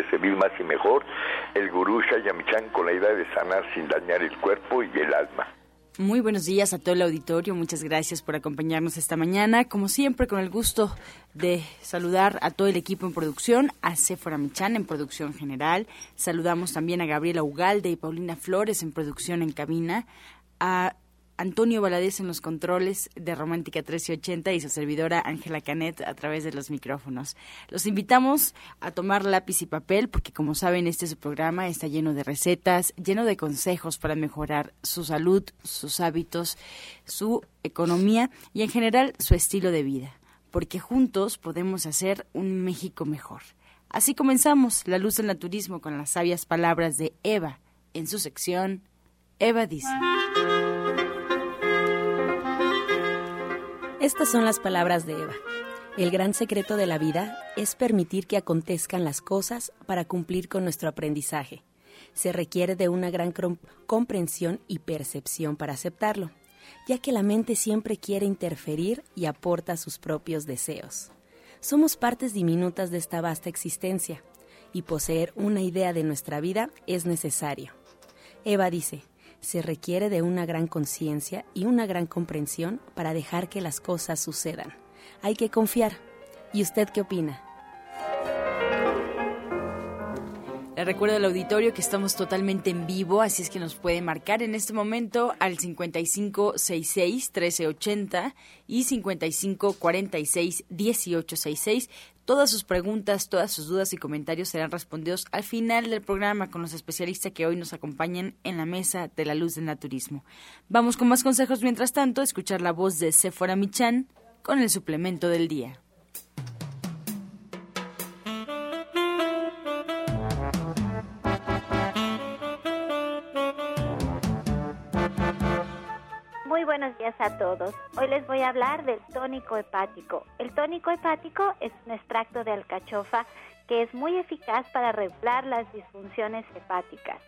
de servir más y mejor, el gurú Shayamichan con la idea de sanar sin dañar el cuerpo y el alma. Muy buenos días a todo el auditorio, muchas gracias por acompañarnos esta mañana. Como siempre, con el gusto de saludar a todo el equipo en producción, a Sephora Michan en producción general. Saludamos también a Gabriela Ugalde y Paulina Flores en producción en cabina, a Antonio Valadez en los controles de Romántica 1380 y su servidora Ángela Canet a través de los micrófonos. Los invitamos a tomar lápiz y papel porque como saben este su programa está lleno de recetas, lleno de consejos para mejorar su salud, sus hábitos, su economía y en general su estilo de vida, porque juntos podemos hacer un México mejor. Así comenzamos La Luz del Naturismo con las sabias palabras de Eva en su sección Eva dice. Estas son las palabras de Eva. El gran secreto de la vida es permitir que acontezcan las cosas para cumplir con nuestro aprendizaje. Se requiere de una gran comprensión y percepción para aceptarlo, ya que la mente siempre quiere interferir y aporta sus propios deseos. Somos partes diminutas de esta vasta existencia, y poseer una idea de nuestra vida es necesario. Eva dice, se requiere de una gran conciencia y una gran comprensión para dejar que las cosas sucedan. Hay que confiar. ¿Y usted qué opina? Le recuerdo al auditorio que estamos totalmente en vivo, así es que nos puede marcar en este momento al 5566-1380 y 5546-1866. Todas sus preguntas, todas sus dudas y comentarios serán respondidos al final del programa con los especialistas que hoy nos acompañan en la mesa de la luz del naturismo. Vamos con más consejos mientras tanto, escuchar la voz de Sephora Michan con el suplemento del día. Buenos días a todos. Hoy les voy a hablar del tónico hepático. El tónico hepático es un extracto de alcachofa que es muy eficaz para regular las disfunciones hepáticas.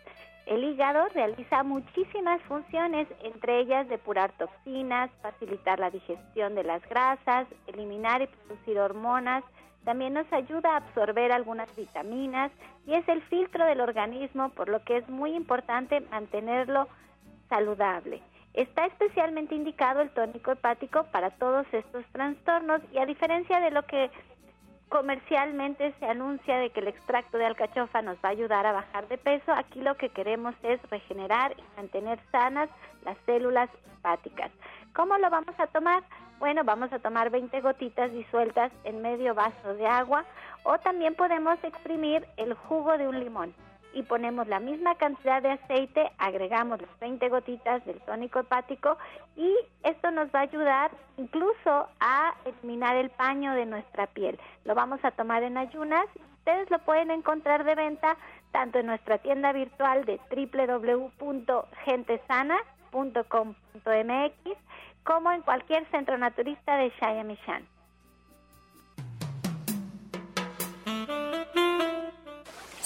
El hígado realiza muchísimas funciones, entre ellas depurar toxinas, facilitar la digestión de las grasas, eliminar y producir hormonas, también nos ayuda a absorber algunas vitaminas y es el filtro del organismo, por lo que es muy importante mantenerlo saludable. Está especialmente indicado el tónico hepático para todos estos trastornos y a diferencia de lo que comercialmente se anuncia de que el extracto de alcachofa nos va a ayudar a bajar de peso, aquí lo que queremos es regenerar y mantener sanas las células hepáticas. ¿Cómo lo vamos a tomar? Bueno, vamos a tomar 20 gotitas disueltas en medio vaso de agua o también podemos exprimir el jugo de un limón y ponemos la misma cantidad de aceite, agregamos las 20 gotitas del tónico hepático y esto nos va a ayudar incluso a eliminar el paño de nuestra piel. Lo vamos a tomar en ayunas. Ustedes lo pueden encontrar de venta tanto en nuestra tienda virtual de www.gentesana.com.mx como en cualquier centro naturista de Shayamishan.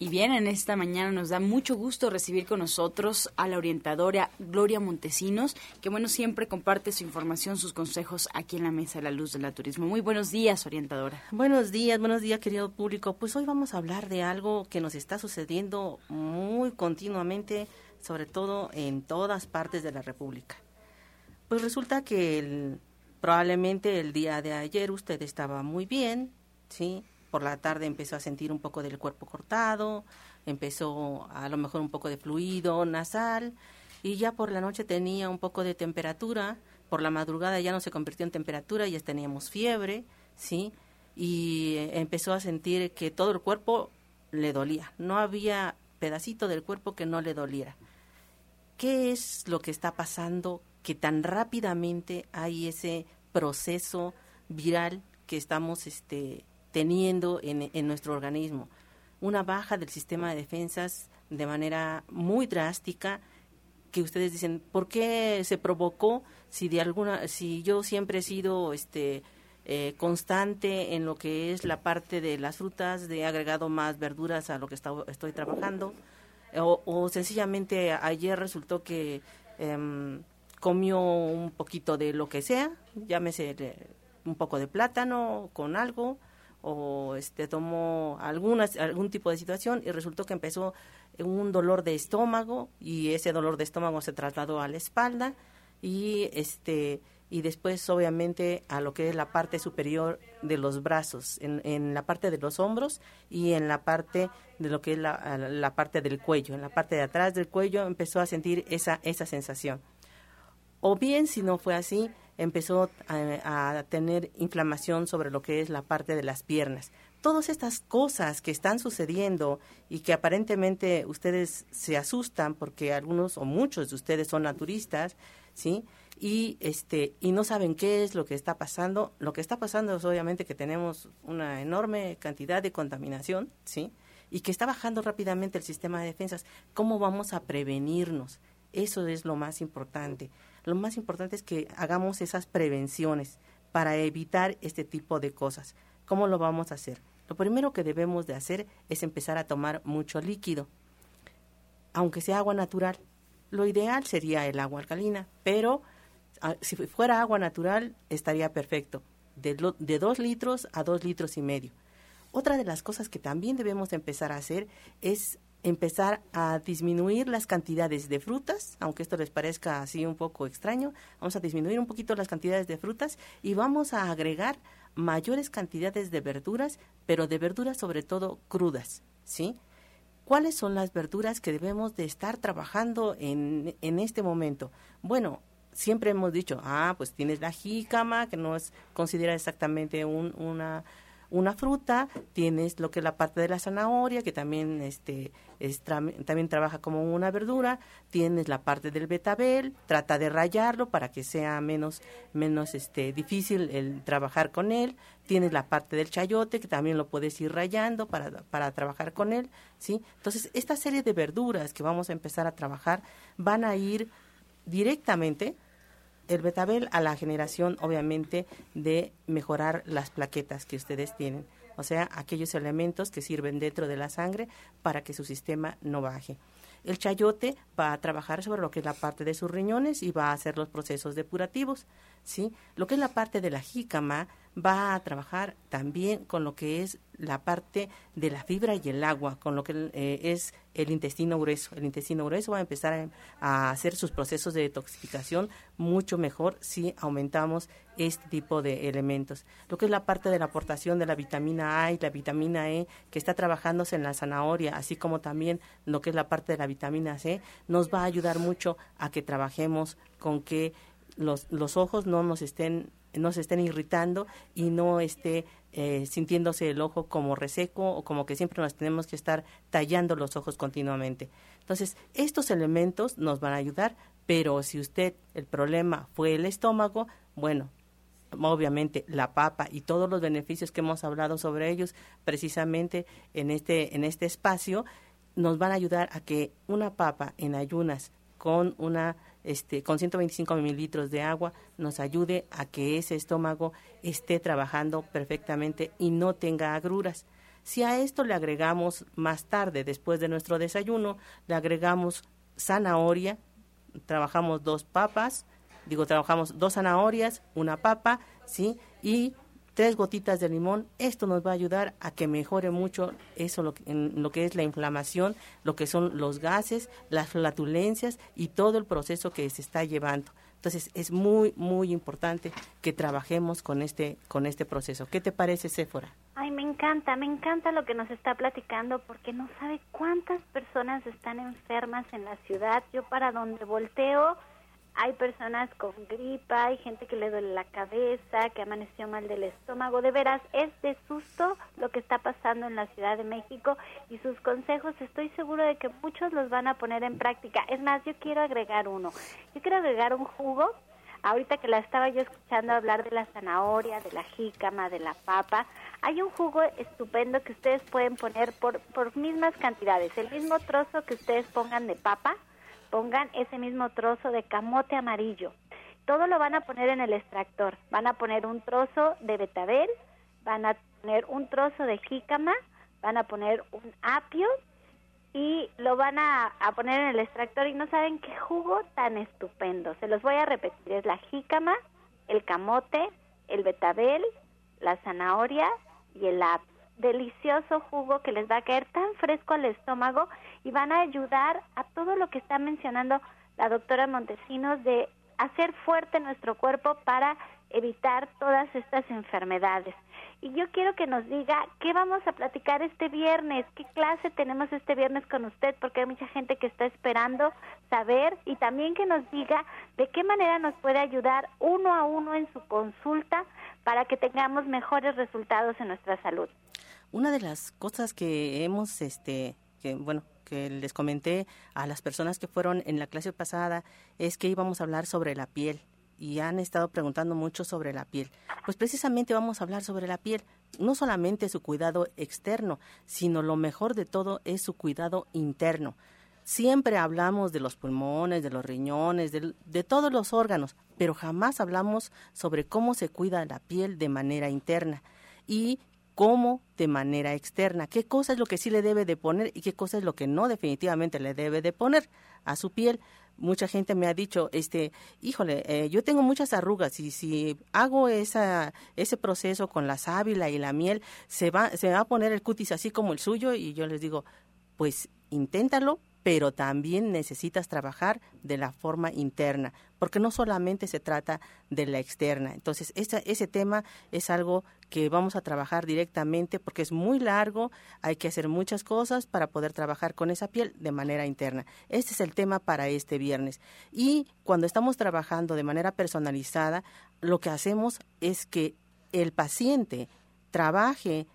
Y bien, en esta mañana nos da mucho gusto recibir con nosotros a la orientadora Gloria Montesinos, que bueno, siempre comparte su información, sus consejos aquí en la Mesa de la Luz del Turismo. Muy buenos días, orientadora. Buenos días, buenos días, querido público. Pues hoy vamos a hablar de algo que nos está sucediendo muy continuamente, sobre todo en todas partes de la República. Pues resulta que el Probablemente el día de ayer usted estaba muy bien, ¿sí? Por la tarde empezó a sentir un poco del cuerpo cortado, empezó a lo mejor un poco de fluido nasal y ya por la noche tenía un poco de temperatura, por la madrugada ya no se convirtió en temperatura, ya teníamos fiebre, ¿sí? Y empezó a sentir que todo el cuerpo le dolía, no había pedacito del cuerpo que no le doliera. ¿Qué es lo que está pasando que tan rápidamente hay ese proceso viral que estamos este, teniendo en, en nuestro organismo? Una baja del sistema de defensas de manera muy drástica que ustedes dicen, ¿por qué se provocó si de alguna si yo siempre he sido este eh, constante en lo que es la parte de las frutas, de agregado más verduras a lo que estoy trabajando, o, sencillamente ayer resultó que em, comió un poquito de lo que sea, llámese un poco de plátano con algo, o este tomó algunas, algún tipo de situación y resultó que empezó un dolor de estómago y ese dolor de estómago se trasladó a la espalda y este y después obviamente a lo que es la parte superior de los brazos, en, en la parte de los hombros y en la parte de lo que es la, la, parte del cuello, en la parte de atrás del cuello empezó a sentir esa, esa sensación. O bien, si no fue así, empezó a, tener inflamación sobre lo que es la parte de las piernas. Todas estas cosas que están sucediendo y que aparentemente ustedes se asustan porque algunos o muchos de ustedes son naturistas, ¿sí? y este y no saben qué es lo que está pasando. Lo que está pasando es obviamente que tenemos una enorme cantidad de contaminación, ¿sí? Y que está bajando rápidamente el sistema de defensas. ¿Cómo vamos a prevenirnos? Eso es lo más importante. Lo más importante es que hagamos esas prevenciones para evitar este tipo de cosas. ¿Cómo lo vamos a hacer? Lo primero que debemos de hacer es empezar a tomar mucho líquido, aunque sea agua natural. Lo ideal sería el agua alcalina, pero Ah, si fuera agua natural, estaría perfecto, de, de dos litros a dos litros y medio. Otra de las cosas que también debemos empezar a hacer es empezar a disminuir las cantidades de frutas, aunque esto les parezca así un poco extraño, vamos a disminuir un poquito las cantidades de frutas y vamos a agregar mayores cantidades de verduras, pero de verduras sobre todo crudas, ¿sí? ¿Cuáles son las verduras que debemos de estar trabajando en, en este momento? Bueno, siempre hemos dicho, ah, pues tienes la jícama, que no es considera exactamente una, una fruta, tienes lo que es la parte de la zanahoria, que también este también trabaja como una verdura, tienes la parte del betabel, trata de rayarlo para que sea menos menos este difícil el trabajar con él, tienes la parte del chayote que también lo puedes ir rayando para, para trabajar con él, ¿sí? Entonces, esta serie de verduras que vamos a empezar a trabajar van a ir directamente el betabel a la generación, obviamente, de mejorar las plaquetas que ustedes tienen, o sea, aquellos elementos que sirven dentro de la sangre para que su sistema no baje. El chayote va a trabajar sobre lo que es la parte de sus riñones y va a hacer los procesos depurativos, ¿sí? Lo que es la parte de la jícama va a trabajar también con lo que es la parte de la fibra y el agua, con lo que eh, es el intestino grueso. El intestino grueso va a empezar a, hacer sus procesos de detoxificación mucho mejor si aumentamos este tipo de elementos. Lo que es la parte de la aportación de la vitamina A y la vitamina E que está trabajándose en la zanahoria, así como también lo que es la parte de la vitamina C, nos va a ayudar mucho a que trabajemos con que los, los ojos no nos estén no se estén irritando y no esté eh, sintiéndose el ojo como reseco o como que siempre nos tenemos que estar tallando los ojos continuamente. Entonces, estos elementos nos van a ayudar, pero si usted el problema fue el estómago, bueno, obviamente la papa y todos los beneficios que hemos hablado sobre ellos precisamente en este en este espacio nos van a ayudar a que una papa en ayunas con una este, con 125 mililitros de agua nos ayude a que ese estómago esté trabajando perfectamente y no tenga agruras. Si a esto le agregamos más tarde, después de nuestro desayuno, le agregamos zanahoria, trabajamos dos papas, digo, trabajamos dos zanahorias, una papa, ¿sí? Y tres gotitas de limón. Esto nos va a ayudar a que mejore mucho eso lo, en lo que es la inflamación, lo que son los gases, las flatulencias y todo el proceso que se está llevando. Entonces es muy, muy importante que trabajemos con este, con este proceso. ¿Qué te parece, Sephora? Ay, me encanta, me encanta lo que nos está platicando porque no sabe cuántas personas están enfermas en la ciudad. Yo para donde volteo hay personas con gripa, hay gente que le duele la cabeza, que amaneció mal del estómago. De veras, es de susto lo que está pasando en la Ciudad de México y sus consejos estoy seguro de que muchos los van a poner en práctica. Es más, yo quiero agregar uno. Yo quiero agregar un jugo. Ahorita que la estaba yo escuchando hablar de la zanahoria, de la jícama, de la papa, hay un jugo estupendo que ustedes pueden poner por, por mismas cantidades. El mismo trozo que ustedes pongan de papa, pongan ese mismo trozo de camote amarillo. Todo lo van a poner en el extractor. Van a poner un trozo de betabel, van a poner un trozo de jícama, van a poner un apio y lo van a, a, poner en el extractor y no saben qué jugo tan estupendo. Se los voy a repetir. Es la jícama, el camote, el betabel, la zanahoria y el apio delicioso jugo que les va a caer tan fresco al estómago y van a ayudar a todo lo que está mencionando la doctora Montesinos de hacer fuerte nuestro cuerpo para evitar todas estas enfermedades. Y yo quiero que nos diga qué vamos a platicar este viernes, qué clase tenemos este viernes con usted, porque hay mucha gente que está esperando saber y también que nos diga de qué manera nos puede ayudar uno a uno en su consulta para que tengamos mejores resultados en nuestra salud. Una de las cosas que hemos, este, que bueno, que les comenté a las personas que fueron en la clase pasada es que íbamos a hablar sobre la piel y han estado preguntando mucho sobre la piel. Pues precisamente vamos a hablar sobre la piel, no solamente su cuidado externo, sino lo mejor de todo es su cuidado interno. Siempre hablamos de los pulmones, de los riñones, de, de, todos los órganos, pero jamás hablamos sobre cómo se cuida la piel de manera interna. Y cómo de manera externa, qué cosa es lo que sí le debe de poner y qué cosa es lo que no definitivamente le debe de poner a su piel. Mucha gente me ha dicho, este, híjole, eh, yo tengo muchas arrugas y si hago esa, ese proceso con la sábila y la miel, se va, se va a poner el cutis así como el suyo y yo les digo, pues inténtalo, pero también necesitas trabajar de la forma interna, porque no solamente se trata de la externa. Entonces, ese, tema es algo que vamos a trabajar directamente porque es muy largo, hay que hacer muchas cosas para poder trabajar con esa piel de manera interna. Este es el tema para este viernes. Y cuando estamos trabajando de manera personalizada, lo que hacemos es que el paciente trabaje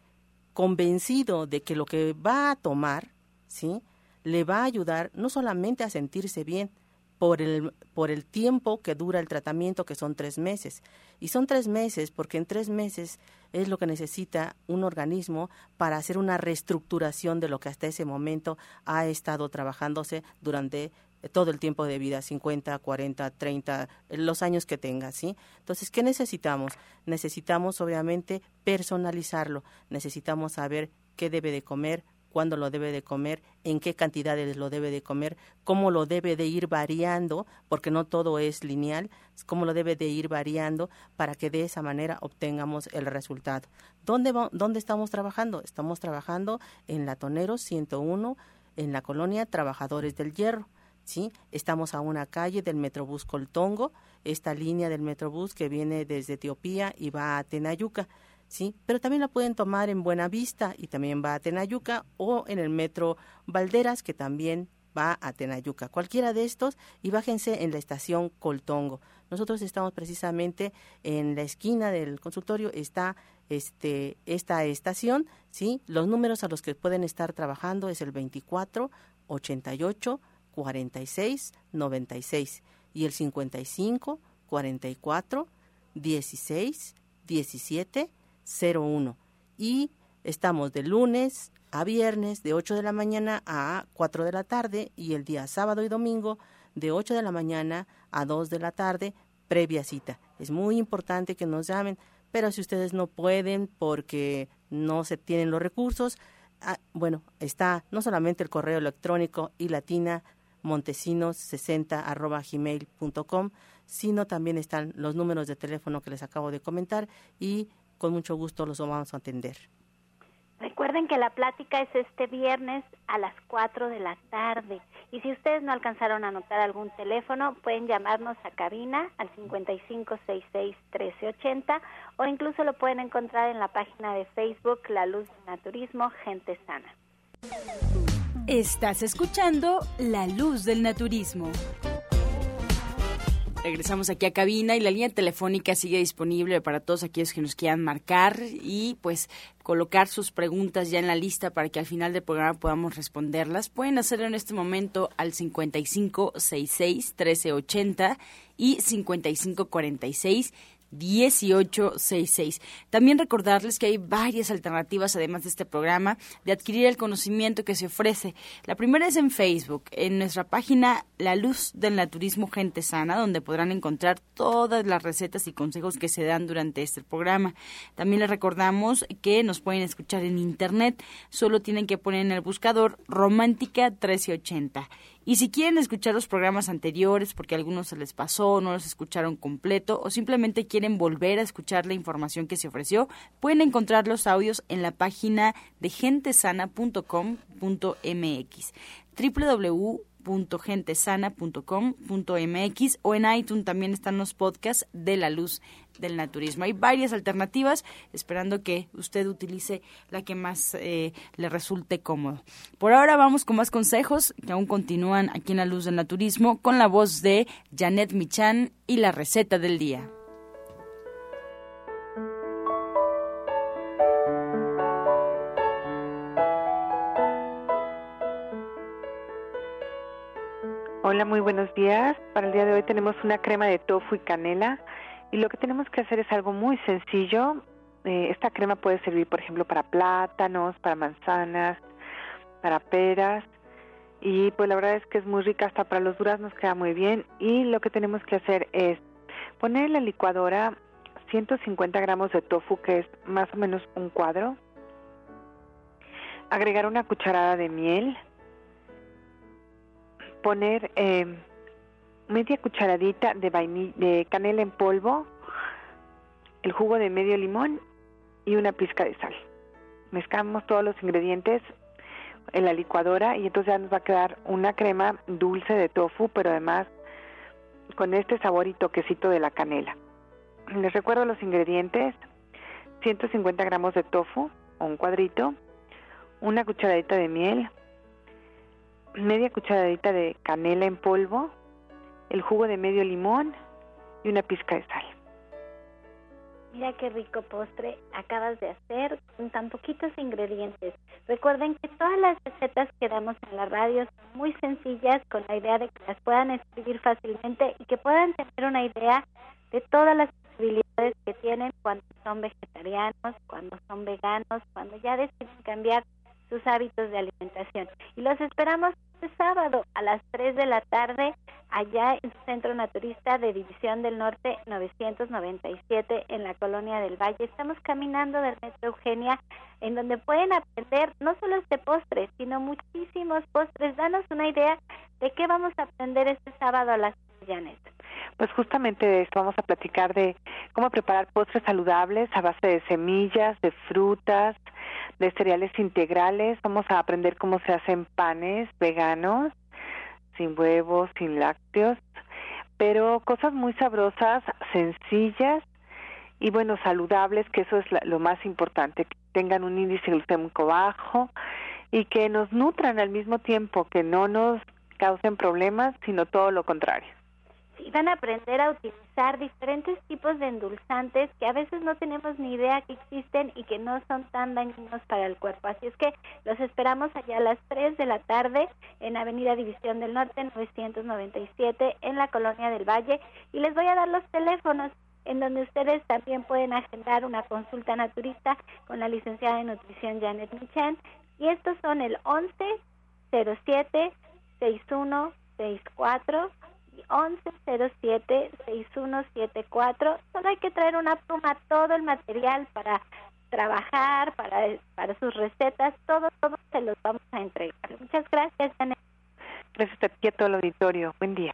convencido de que lo que va a tomar, ¿sí? Le va a ayudar no solamente a sentirse bien por el, por el tiempo que dura el tratamiento, que son tres meses. Y son tres meses porque en tres meses es lo que necesita un organismo para hacer una reestructuración de lo que hasta ese momento ha estado trabajándose durante todo el tiempo de vida, 50, 40, 30, los años que tenga, ¿sí? Entonces, ¿qué necesitamos? Necesitamos, obviamente, personalizarlo. Necesitamos saber qué debe de comer, cuándo lo debe de comer, en qué cantidades lo debe de comer, cómo lo debe de ir variando, porque no todo es lineal, cómo lo debe de ir variando para que de esa manera obtengamos el resultado. ¿Dónde, dónde estamos trabajando? Estamos trabajando en la Tonero 101, en la colonia Trabajadores del Hierro. ¿sí? Estamos a una calle del Metrobús Coltongo, esta línea del Metrobús que viene desde Etiopía y va a Tenayuca. ¿Sí? Pero también la pueden tomar en Buenavista y también va a Tenayuca o en el metro Valderas que también va a Tenayuca. Cualquiera de estos y bájense en la estación Coltongo. Nosotros estamos precisamente en la esquina del consultorio está este esta estación, ¿sí? Los números a los que pueden estar trabajando es el 24 88 46 96 y el 55 44 16 17 01 y estamos de lunes a viernes de 8 de la mañana a 4 de la tarde y el día sábado y domingo de 8 de la mañana a 2 de la tarde previa cita. Es muy importante que nos llamen, pero si ustedes no pueden porque no se tienen los recursos, ah, bueno, está no solamente el correo electrónico y latina montesinos60 arroba gmail.com, sino también están los números de teléfono que les acabo de comentar y con mucho gusto los vamos a atender. Recuerden que la plática es este viernes a las 4 de la tarde Y si ustedes no alcanzaron a anotar algún teléfono, pueden llamarnos a cabina al 5566-1380 o incluso lo pueden encontrar en la página de Facebook La Luz del Naturismo Gente Sana. Estás escuchando La Luz del Naturismo. Regresamos aquí a cabina y la línea telefónica sigue disponible para todos aquellos que nos quieran marcar y pues colocar sus preguntas ya en la lista para que al final del programa podamos responderlas. Pueden hacerlo en este momento al 5566 1380 y 5546 1866. También recordarles que hay varias alternativas, además de este programa, de adquirir el conocimiento que se ofrece. La primera es en Facebook, en nuestra página La Luz del Naturismo Gente Sana, donde podrán encontrar todas las recetas y consejos que se dan durante este programa. También les recordamos que nos pueden escuchar en Internet, solo tienen que poner en el buscador Romántica 1380 y si quieren escuchar los programas anteriores porque algunos se les pasó, no los escucharon completo o simplemente quieren volver a escuchar la información que se ofreció, pueden encontrar los audios en la página de gentesana.com.mx www.gentesana.com.mx o en iTunes también están los podcasts de la luz del naturismo. Hay varias alternativas, esperando que usted utilice la que más eh, le resulte cómodo. Por ahora vamos con más consejos que aún continúan aquí en la luz del naturismo con la voz de Janet Michan y la receta del día. Hola, muy buenos días. Para el día de hoy tenemos una crema de tofu y canela y lo que tenemos que hacer es algo muy sencillo. Eh, esta crema puede servir, por ejemplo, para plátanos, para manzanas, para peras. Y pues la verdad es que es muy rica, hasta para los duraznos queda muy bien. Y lo que tenemos que hacer es poner en la licuadora 150 gramos de tofu que es más o menos un cuadro, agregar una cucharada de miel, poner eh, media cucharadita de, canela en polvo, el jugo de medio limón y una pizca de sal. Mezclamos todos los ingredientes en la licuadora y entonces ya nos va a quedar una crema dulce de tofu, pero además con este sabor y toquecito de la canela. Les recuerdo los ingredientes, 150 gramos de tofu o un cuadrito, una cucharadita de miel, media cucharadita de canela en polvo, el jugo de medio limón y una pizca de sal. Mira qué rico postre acabas de hacer con tan poquitos ingredientes. Recuerden que todas las recetas que damos en la radio son muy sencillas con la idea de que las puedan escribir fácilmente y que puedan tener una idea de todas las posibilidades que tienen cuando son vegetarianos, cuando son veganos, cuando ya deciden cambiar sus hábitos de alimentación. Y los esperamos este sábado a las 3 de la tarde allá en su centro naturista de División del Norte 997 en la Colonia del Valle. Estamos caminando del Metro Eugenia en donde pueden aprender no solo este postre, sino muchísimos postres. Danos una idea de qué vamos a aprender este sábado a las Janet. Pues justamente de esto vamos a platicar de cómo preparar postres saludables a base de semillas, de frutas, de cereales integrales. Vamos a aprender cómo se hacen panes veganos, sin huevos, sin lácteos, pero cosas muy sabrosas, sencillas y bueno, saludables, que eso es lo más importante, que tengan un índice glucémico bajo y que nos nutran al mismo tiempo, que no nos causen problemas, sino todo lo contrario y van a aprender a utilizar diferentes tipos de endulzantes que a veces no tenemos ni idea que existen y que no son tan dañinos para el cuerpo. Así es que los esperamos allá a las 3 de la tarde en Avenida División del Norte 997 en la Colonia del Valle y les voy a dar los teléfonos en donde ustedes también pueden agendar una consulta naturista con la licenciada de nutrición Janet Michan y estos son el 11 07 6164 1107-6174. Solo hay que traer una pluma, todo el material para trabajar, para, para sus recetas, todo, todo se los vamos a entregar. Muchas gracias, Gracias a ti todo el auditorio. Buen día.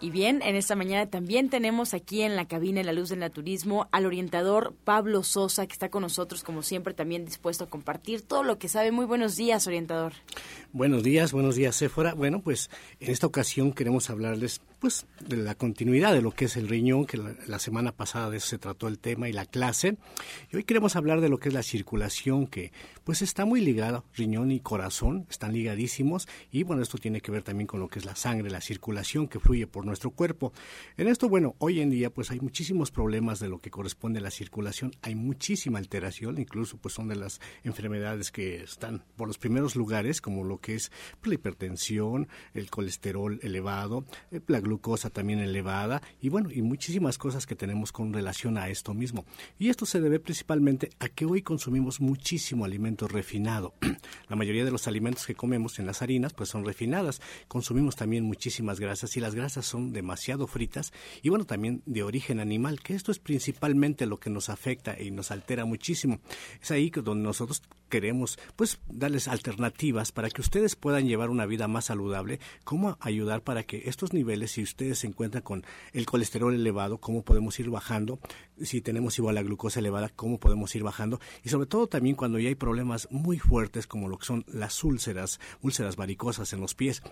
Y bien, en esta mañana también tenemos aquí en la cabina La Luz del Naturismo al orientador Pablo Sosa, que está con nosotros, como siempre, también dispuesto a compartir todo lo que sabe. Muy buenos días, orientador. Buenos días, buenos días, Sephora. Bueno, pues en esta ocasión queremos hablarles pues de la continuidad de lo que es el riñón, que la, semana pasada de eso se trató el tema y la clase. Y hoy queremos hablar de lo que es la circulación, que pues está muy ligada, riñón y corazón están ligadísimos y bueno, esto tiene que ver también con lo que es la sangre, la circulación que fluye por nuestro cuerpo. En esto, bueno, hoy en día pues hay muchísimos problemas de lo que corresponde a la circulación, hay muchísima alteración, incluso pues son de las enfermedades que están por los primeros lugares, como lo que es pues, la hipertensión, el colesterol elevado, eh, la glucosa también elevada y bueno, y muchísimas cosas que tenemos con relación a esto mismo. Y esto se debe principalmente a que hoy consumimos muchísimo alimento refinado. la mayoría de los alimentos que comemos en las harinas pues son refinadas. Consumimos también muchísimas grasas y las grasas son demasiado fritas y bueno, también de origen animal, que esto es principalmente lo que nos afecta y nos altera muchísimo. Es ahí donde nosotros queremos pues darles alternativas para que ustedes puedan llevar una vida más saludable, cómo ayudar para que estos niveles si ustedes se encuentran con el colesterol elevado, cómo podemos ir bajando, si tenemos igual la glucosa elevada, cómo podemos ir bajando y sobre todo también cuando ya hay problemas muy fuertes como lo que son las úlceras, úlceras varicosas en los pies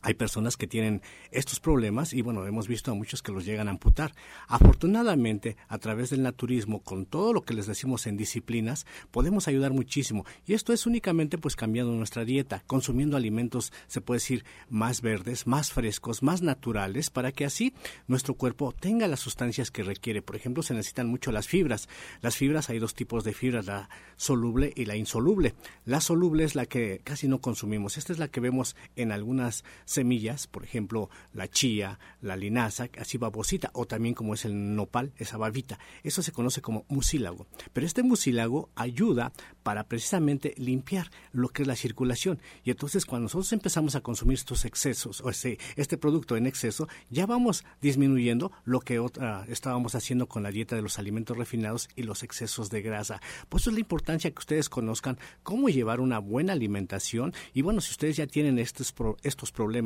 hay personas que tienen estos problemas y bueno, hemos visto a muchos que los llegan a amputar. Afortunadamente, a través del naturismo, con todo lo que les decimos en disciplinas, podemos ayudar muchísimo. Y esto es únicamente pues cambiando nuestra dieta, consumiendo alimentos, se puede decir, más verdes, más frescos, más naturales, para que así nuestro cuerpo tenga las sustancias que requiere. Por ejemplo, se necesitan mucho las fibras. Las fibras, hay dos tipos de fibras, la soluble y la insoluble. La soluble es la que casi no consumimos. Esta es la que vemos en algunas semillas, por ejemplo, la chía, la linaza, así babosita, o también como es el nopal, esa babita. Eso se conoce como mucílago. Pero este mucílago ayuda para precisamente limpiar lo que es la circulación. Y entonces cuando nosotros empezamos a consumir estos excesos, o este, producto en exceso, ya vamos disminuyendo lo que otra, estábamos haciendo con la dieta de los alimentos refinados y los excesos de grasa. Por eso es la importancia que ustedes conozcan cómo llevar una buena alimentación. Y bueno, si ustedes ya tienen estos, estos problemas,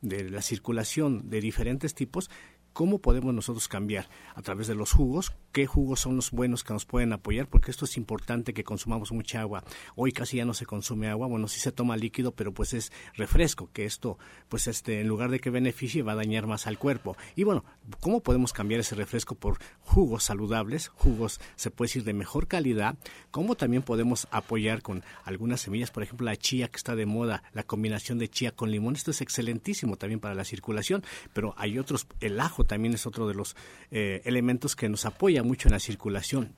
de la circulación de diferentes tipos, ¿cómo podemos nosotros cambiar? A través de los jugos, qué jugos son los buenos que nos pueden apoyar, porque esto es importante que consumamos mucha agua. Hoy casi ya no se consume agua, bueno, sí se toma líquido, pero pues es refresco, que esto, pues este, en lugar de que beneficie, va a dañar más al cuerpo. Y bueno, ¿cómo podemos cambiar ese refresco por jugos saludables, jugos, se puede decir, de mejor calidad? ¿Cómo también podemos apoyar con algunas semillas, por ejemplo, la chía que está de moda, la combinación de chía con limón, esto es excelentísimo también para la circulación, pero hay otros, el ajo también es otro de los eh, elementos que nos apoya mucho en la circulación.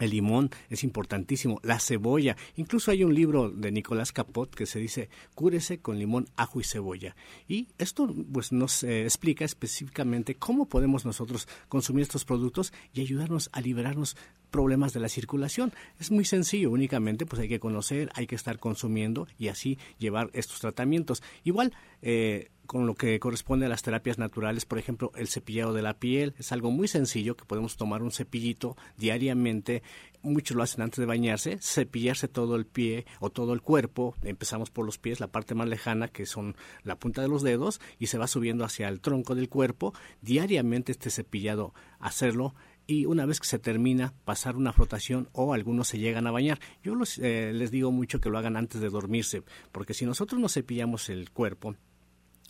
El limón es importantísimo, la cebolla. Incluso hay un libro de Nicolás Capot que se dice cúrese con limón, ajo y cebolla. Y esto pues nos eh, explica específicamente cómo podemos nosotros consumir estos productos y ayudarnos a liberarnos problemas de la circulación. Es muy sencillo, únicamente pues hay que conocer, hay que estar consumiendo y así llevar estos tratamientos. Igual eh, con lo que corresponde a las terapias naturales, por ejemplo, el cepillado de la piel, es algo muy sencillo que podemos tomar un cepillito diariamente, muchos lo hacen antes de bañarse, cepillarse todo el pie o todo el cuerpo, empezamos por los pies, la parte más lejana que son la punta de los dedos y se va subiendo hacia el tronco del cuerpo, diariamente este cepillado hacerlo y una vez que se termina pasar una flotación o algunos se llegan a bañar. Yo eh, les digo mucho que lo hagan antes de dormirse, porque si nosotros no cepillamos el cuerpo,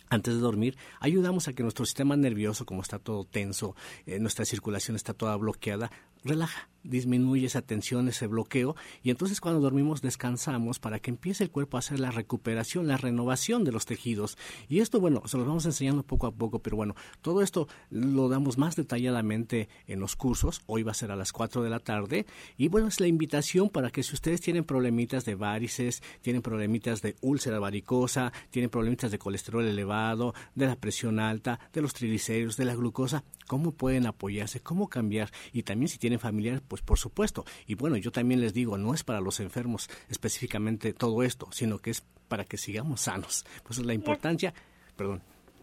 antes de dormir, ayudamos a que nuestro sistema nervioso, como está todo tenso, eh, nuestra circulación está toda bloqueada, relaja disminuye esa tensión, ese bloqueo, y entonces cuando dormimos descansamos para que empiece el cuerpo a hacer la recuperación, la renovación de los tejidos. Y esto, bueno, se los vamos enseñando poco a poco, pero bueno, todo esto lo damos más detalladamente en los cursos. Hoy va a ser a las 4 de la tarde. Y bueno, es la invitación para que si ustedes tienen problemitas de varices, tienen problemitas de úlcera varicosa, tienen problemitas de colesterol elevado, de la presión alta, de los triglicéridos, de la glucosa, cómo pueden apoyarse, cómo cambiar. Y también si tienen familiares, pues por supuesto. Y bueno, yo también les digo, no es para los enfermos específicamente todo esto, sino que es para que sigamos sanos. Pues es la importancia, perdón.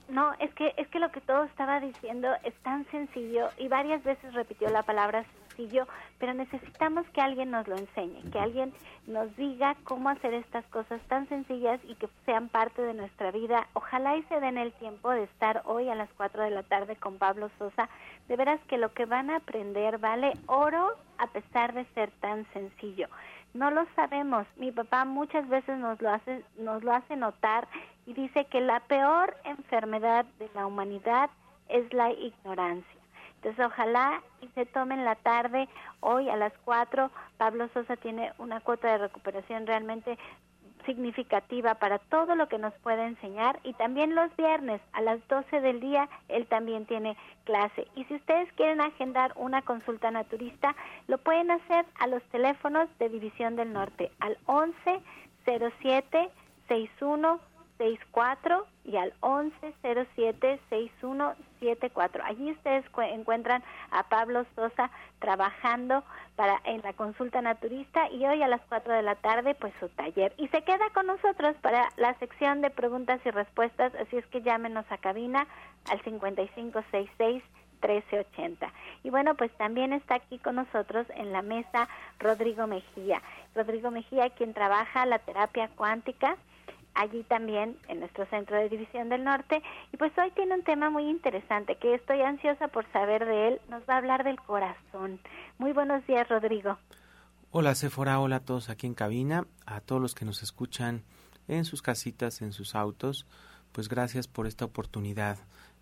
No, es que es que lo que todo estaba diciendo es tan sencillo y varias veces repitió la palabra sencillo, pero necesitamos que alguien nos lo enseñe, que alguien nos diga cómo hacer estas cosas tan sencillas y que sean parte de nuestra vida. Ojalá y se den el tiempo de estar hoy a las 4 de la tarde con Pablo Sosa. De veras que lo que van a aprender vale oro a pesar de ser tan sencillo. No lo sabemos. Mi papá muchas veces nos lo hace nos lo hace notar y dice que la peor enfermedad de la humanidad es la ignorancia. Entonces, ojalá y se tomen la tarde hoy a las 4. Pablo Sosa tiene una cuota de recuperación realmente significativa para todo lo que nos puede enseñar y también los viernes a las 12 del día él también tiene clase. Y si ustedes quieren agendar una consulta naturista, lo pueden hacer a los teléfonos de División del Norte al 11 07 61 64 y al 1107-6174. Allí ustedes encuentran a Pablo Sosa trabajando para en la consulta naturista y hoy a las 4 de la tarde pues su taller. Y se queda con nosotros para la sección de preguntas y respuestas, así es que llámenos a cabina al 5566 1380. Y bueno, pues también está aquí con nosotros en la mesa Rodrigo Mejía. Rodrigo Mejía, quien trabaja la terapia cuántica, allí también en nuestro centro de división del norte. Y pues hoy tiene un tema muy interesante que estoy ansiosa por saber de él. Nos va a hablar del corazón. Muy buenos días Rodrigo. Hola Sephora hola a todos aquí en cabina. A todos los que nos escuchan en sus casitas en sus autos pues gracias por esta oportunidad.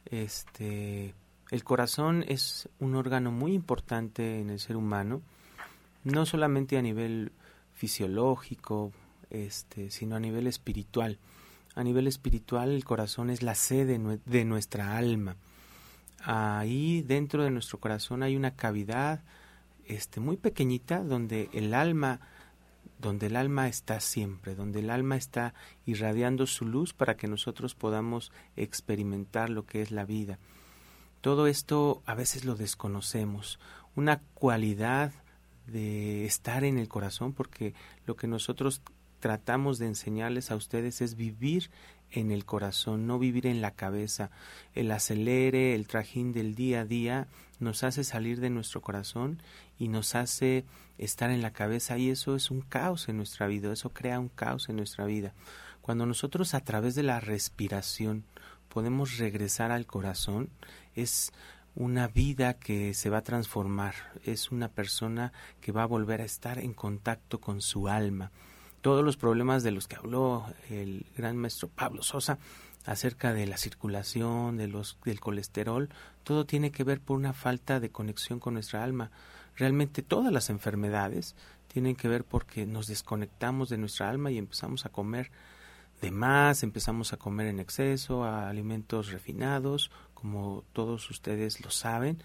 Este el corazón es un órgano muy importante en el ser humano no solamente a nivel fisiológico este, sino a nivel espiritual. A nivel espiritual el corazón es la sede de nuestra alma. Ahí dentro de nuestro corazón hay una cavidad este, muy pequeñita donde el alma donde el alma está siempre, donde el alma está irradiando su luz para que nosotros podamos experimentar lo que es la vida. Todo esto a veces lo desconocemos, una cualidad de estar en el corazón, porque lo que nosotros tratamos de enseñarles a ustedes es vivir en el corazón, no vivir en la cabeza. El acelere, el trajín del día a día nos hace salir de nuestro corazón y nos hace estar en la cabeza y eso es un caos en nuestra vida, eso crea un caos en nuestra vida. Cuando nosotros a través de la respiración podemos regresar al corazón, es una vida que se va a transformar, es una persona que va a volver a estar en contacto con su alma todos los problemas de los que habló el gran maestro Pablo Sosa acerca de la circulación, de los, del colesterol, todo tiene que ver por una falta de conexión con nuestra alma. Realmente todas las enfermedades tienen que ver porque nos desconectamos de nuestra alma y empezamos a comer de más, empezamos a comer en exceso, a alimentos refinados, como todos ustedes lo saben,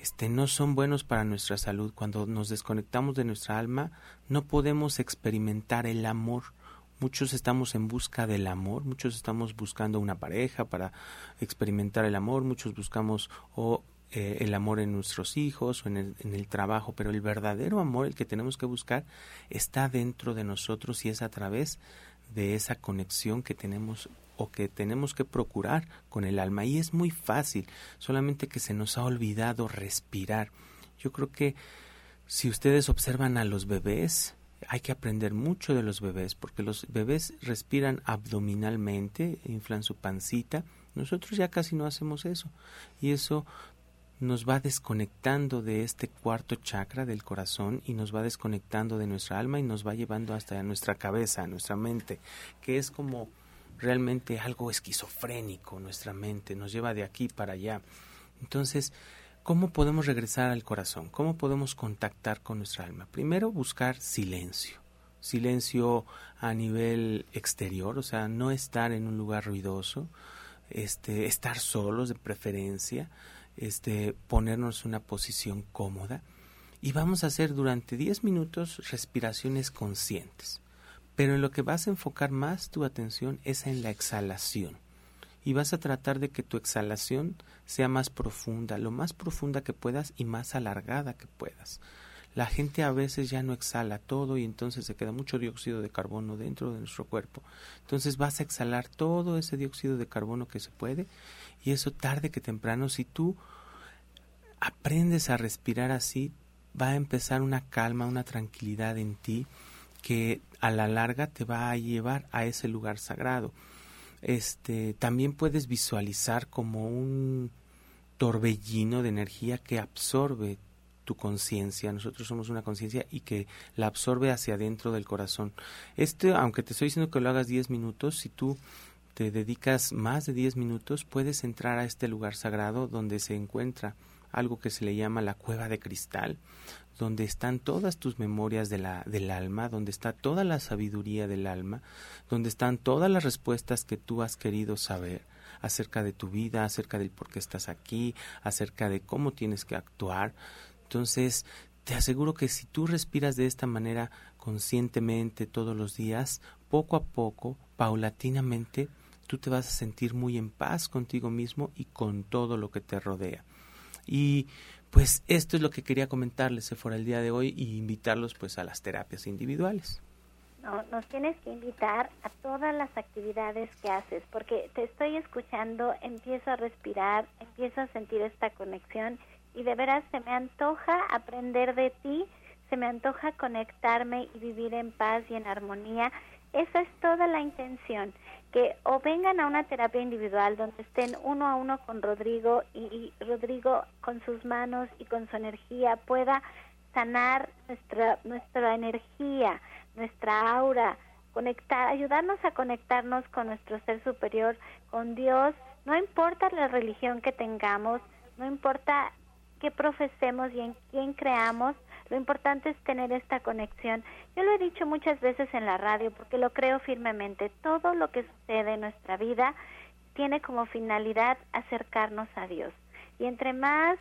este, no son buenos para nuestra salud. Cuando nos desconectamos de nuestra alma, no podemos experimentar el amor. Muchos estamos en busca del amor, muchos estamos buscando una pareja para experimentar el amor, muchos buscamos o eh, el amor en nuestros hijos o en el, en el trabajo, pero el verdadero amor, el que tenemos que buscar, está dentro de nosotros y es a través de esa conexión que tenemos o que tenemos que procurar con el alma. Y es muy fácil, solamente que se nos ha olvidado respirar. Yo creo que si ustedes observan a los bebés, hay que aprender mucho de los bebés, porque los bebés respiran abdominalmente, inflan su pancita. Nosotros ya casi no hacemos eso. Y eso nos va desconectando de este cuarto chakra del corazón y nos va desconectando de nuestra alma y nos va llevando hasta nuestra cabeza, nuestra mente, que es como realmente algo esquizofrénico nuestra mente, nos lleva de aquí para allá. Entonces, ¿Cómo podemos regresar al corazón? ¿Cómo podemos contactar con nuestra alma? Primero, buscar silencio. Silencio a nivel exterior, o sea, no estar en un lugar ruidoso, este, estar solos de preferencia, este, ponernos una posición cómoda y vamos a hacer durante 10 minutos respiraciones conscientes. Pero en lo que vas a enfocar más tu atención es en la exhalación y vas a tratar de que tu exhalación sea más profunda, lo más profunda que puedas y más alargada que puedas. La gente a veces ya no exhala todo y entonces se queda mucho dióxido de carbono dentro de nuestro cuerpo. Entonces vas a exhalar todo ese dióxido de carbono que se puede y eso tarde que temprano si tú aprendes a respirar así va a empezar una calma, una tranquilidad en ti que a la larga te va a llevar a ese lugar sagrado este, también puedes visualizar como un torbellino de energía que absorbe tu conciencia. Nosotros somos una conciencia y que la absorbe hacia adentro del corazón. Este, aunque te estoy diciendo que lo hagas 10 minutos, si tú te dedicas más de 10 minutos, puedes entrar a este lugar sagrado donde se encuentra algo que se le llama la cueva de cristal, donde están todas tus memorias de la, del alma, donde está toda la sabiduría del alma, donde están todas las respuestas que tú has querido saber acerca de tu vida, acerca del por qué estás aquí, acerca de cómo tienes que actuar. Entonces, te aseguro que si tú respiras de esta manera conscientemente todos los días, poco a poco, paulatinamente, tú te vas a sentir muy en paz contigo mismo y con todo lo que te rodea. Y pues esto es lo que quería comentarles fuera el día de hoy y invitarlos pues a las terapias individuales. No, nos tienes que invitar a todas las actividades que haces, porque te estoy escuchando, empiezo a respirar, empiezo a sentir esta conexión y de veras se me antoja aprender de ti, se me antoja conectarme y vivir en paz y en armonía. Esa es toda la intención que o vengan a una terapia individual donde estén uno a uno con Rodrigo y, Rodrigo con sus manos y con su energía pueda sanar nuestra nuestra energía, nuestra aura, conectar, ayudarnos a conectarnos con nuestro ser superior, con Dios, no importa la religión que tengamos, no importa qué profesemos y en quién creamos, lo importante es tener esta conexión. Yo lo he dicho muchas veces en la radio porque lo creo firmemente. Todo lo que sucede en nuestra vida tiene como finalidad acercarnos a Dios. Y entre más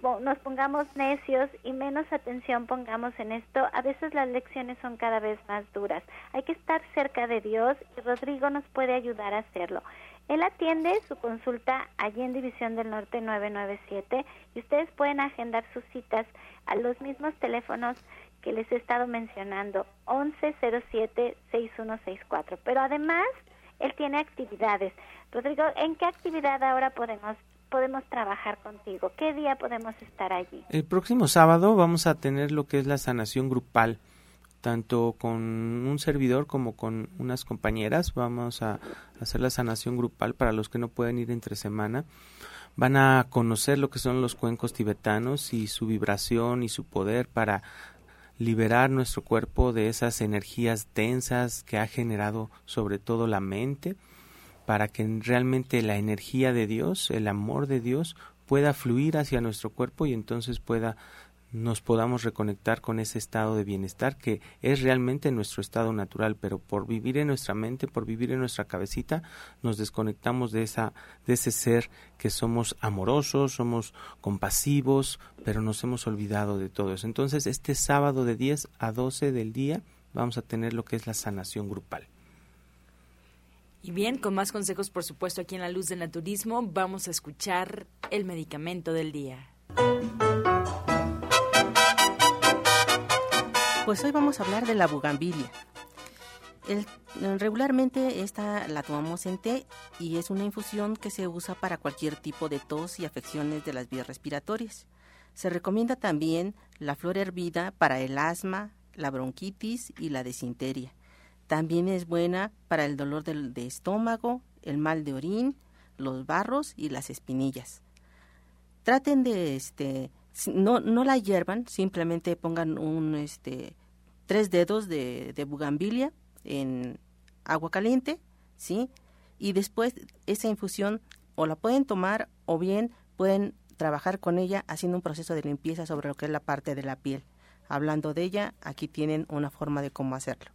nos pongamos necios y menos atención pongamos en esto, a veces las lecciones son cada vez más duras. Hay que estar cerca de Dios y Rodrigo nos puede ayudar a hacerlo. Él atiende su consulta allí en División del Norte 997 y ustedes pueden agendar sus citas a los mismos teléfonos que les he estado mencionando, 1107-6164. Pero además, él tiene actividades. Rodrigo, ¿en qué actividad ahora podemos podemos trabajar contigo? ¿Qué día podemos estar allí? El próximo sábado vamos a tener lo que es la sanación grupal tanto con un servidor como con unas compañeras. Vamos a hacer la sanación grupal para los que no pueden ir entre semana. Van a conocer lo que son los cuencos tibetanos y su vibración y su poder para liberar nuestro cuerpo de esas energías densas que ha generado sobre todo la mente, para que realmente la energía de Dios, el amor de Dios, pueda fluir hacia nuestro cuerpo y entonces pueda nos podamos reconectar con ese estado de bienestar que es realmente nuestro estado natural, pero por vivir en nuestra mente, por vivir en nuestra cabecita, nos desconectamos de esa de ese ser que somos amorosos, somos compasivos, pero nos hemos olvidado de todo eso. Entonces, este sábado de 10 a 12 del día vamos a tener lo que es la sanación grupal. Y bien, con más consejos, por supuesto, aquí en la luz del naturismo, vamos a escuchar el medicamento del día. Pues hoy vamos a hablar de la bugambilia. regularmente esta la tomamos en té y es una infusión que se usa para cualquier tipo de tos y afecciones de las vías respiratorias. Se recomienda también la flor hervida para el asma, la bronquitis y la desinteria. También es buena para el dolor de estómago, el mal de orín, los barros y las espinillas. Traten de este no, no la hiervan, simplemente pongan un, este, tres dedos de, de bugambilia en agua caliente, ¿sí? Y después esa infusión o la pueden tomar o bien pueden trabajar con ella haciendo un proceso de limpieza sobre lo que es la parte de la piel. Hablando de ella, aquí tienen una forma de cómo hacerlo.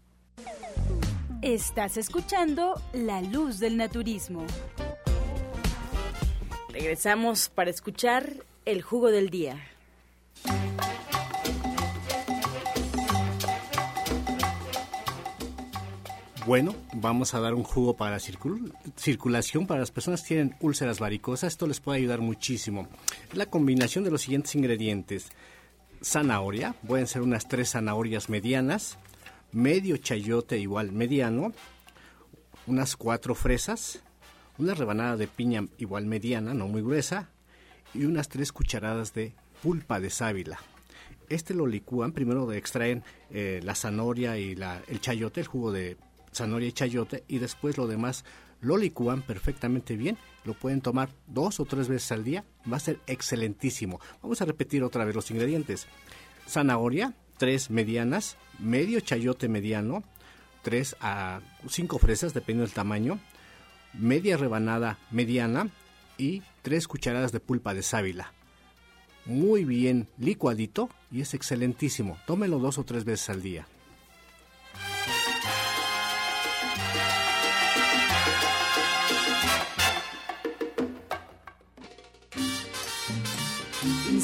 Estás escuchando La Luz del Naturismo. Regresamos para escuchar el jugo del día. Bueno, vamos a dar un jugo para la circulación para las personas que tienen úlceras varicosas. Esto les puede ayudar muchísimo. La combinación de los siguientes ingredientes. Zanahoria, pueden ser unas tres zanahorias medianas, medio chayote igual mediano, unas cuatro fresas, una rebanada de piña igual mediana, no muy gruesa, y unas tres cucharadas de pulpa de sábila. Este lo licúan, primero extraen eh, la zanahoria y el chayote, el jugo de zanahoria y chayote, y después lo demás lo licúan perfectamente bien, lo pueden tomar dos o tres veces al día, va a ser excelentísimo. Vamos a repetir otra vez los ingredientes. Zanahoria, tres medianas, medio chayote mediano, tres a cinco fresas, dependiendo del tamaño, media rebanada mediana y tres cucharadas de pulpa de sábila. Muy bien licuadito y es excelentísimo. Tómelo dos o tres veces al día.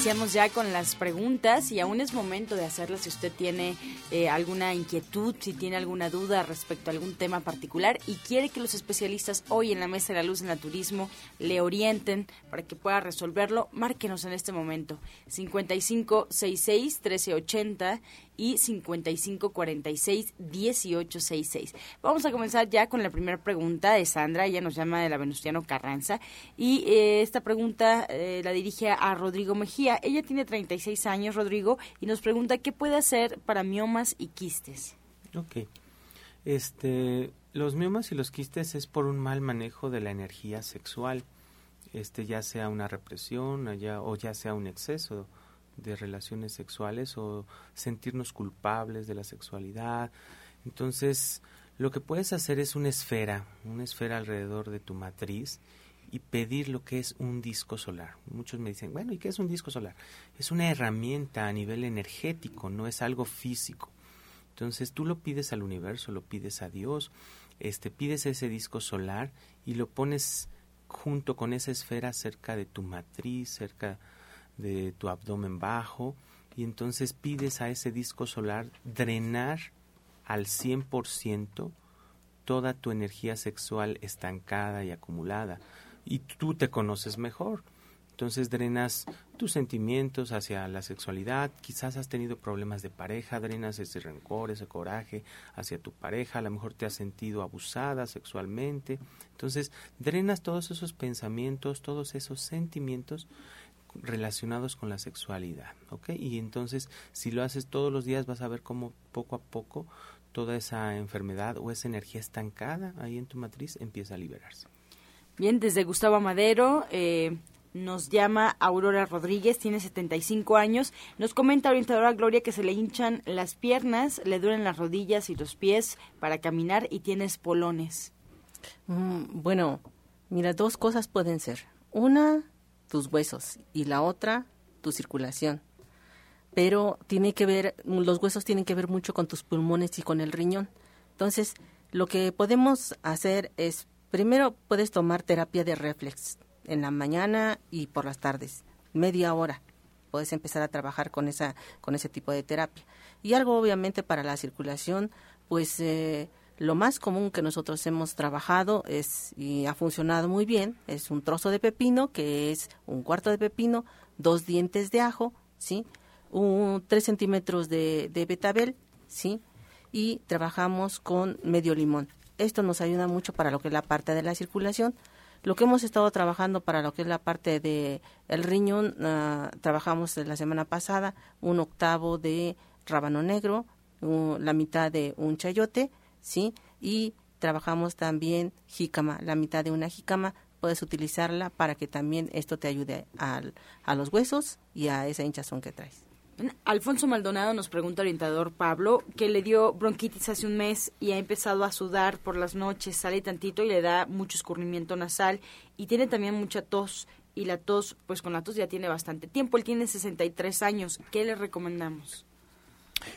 Iniciamos ya con las preguntas y aún es momento de hacerlas si usted tiene eh, alguna inquietud, si tiene alguna duda respecto a algún tema particular y quiere que los especialistas hoy en la Mesa de la Luz en el Turismo le orienten para que pueda resolverlo, márquenos en este momento. 5566 1380 y 5546-1866. Vamos a comenzar ya con la primera pregunta de Sandra. Ella nos llama de la Venustiano Carranza. Y eh, esta pregunta eh, la dirige a Rodrigo Mejía. Ella tiene 36 años, Rodrigo, y nos pregunta qué puede hacer para miomas y quistes. Ok. Este, los miomas y los quistes es por un mal manejo de la energía sexual. Este, ya sea una represión allá, o ya sea un exceso de relaciones sexuales o sentirnos culpables de la sexualidad. Entonces, lo que puedes hacer es una esfera, una esfera alrededor de tu matriz y pedir lo que es un disco solar. Muchos me dicen, bueno, ¿y qué es un disco solar? Es una herramienta a nivel energético, no es algo físico. Entonces tú lo pides al universo, lo pides a Dios, este, pides ese disco solar y lo pones junto con esa esfera cerca de tu matriz, cerca de tu abdomen bajo y entonces pides a ese disco solar drenar al 100% toda tu energía sexual estancada y acumulada y tú te conoces mejor. Entonces drenas tus sentimientos hacia la sexualidad, quizás has tenido problemas de pareja, drenas ese rencor, ese coraje hacia tu pareja, a lo mejor te has sentido abusada sexualmente. Entonces drenas todos esos pensamientos, todos esos sentimientos relacionados con la sexualidad, ¿ok? Y entonces, si lo haces todos los días, vas a ver cómo poco a poco toda esa enfermedad o esa energía estancada ahí en tu matriz empieza a liberarse. Bien, desde Gustavo Madero, eh, nos llama Aurora Rodríguez, tiene 75 años. Nos comenta orientadora Gloria que se le hinchan las piernas, le duelen las rodillas y los pies para caminar y tiene espolones. Mm, bueno, mira, dos cosas pueden ser. Una, tus huesos y la otra tu circulación. Pero tiene que ver, los huesos tienen que ver mucho con tus pulmones y con el riñón. Entonces, lo que podemos hacer es, primero puedes tomar terapia de reflex en la mañana y por las tardes, media hora. Puedes empezar a trabajar con esa, con ese tipo de terapia. Y algo obviamente para la circulación, pues eh, lo más común que nosotros hemos trabajado es, y ha funcionado muy bien, es un trozo de pepino, que es un cuarto de pepino, dos dientes de ajo, ¿sí? Un, tres centímetros de, betabel, ¿sí? Y trabajamos con medio limón. Esto nos ayuda mucho para lo que es la parte de la circulación. Lo que hemos estado trabajando para lo que es la parte de el riñón, uh, trabajamos la semana pasada un octavo de rábano negro, la mitad de un chayote, ¿sí? Y trabajamos también jícama, la mitad de una jícama puedes utilizarla para que también esto te ayude al, a los huesos y a esa hinchazón que traes. Alfonso Maldonado nos pregunta, orientador Pablo, que le dio bronquitis hace un mes y ha empezado a sudar por las noches, sale tantito y le da mucho escurrimiento nasal y tiene también mucha tos y la tos, pues con la tos ya tiene bastante tiempo. Él tiene 63 años. ¿Qué le recomendamos?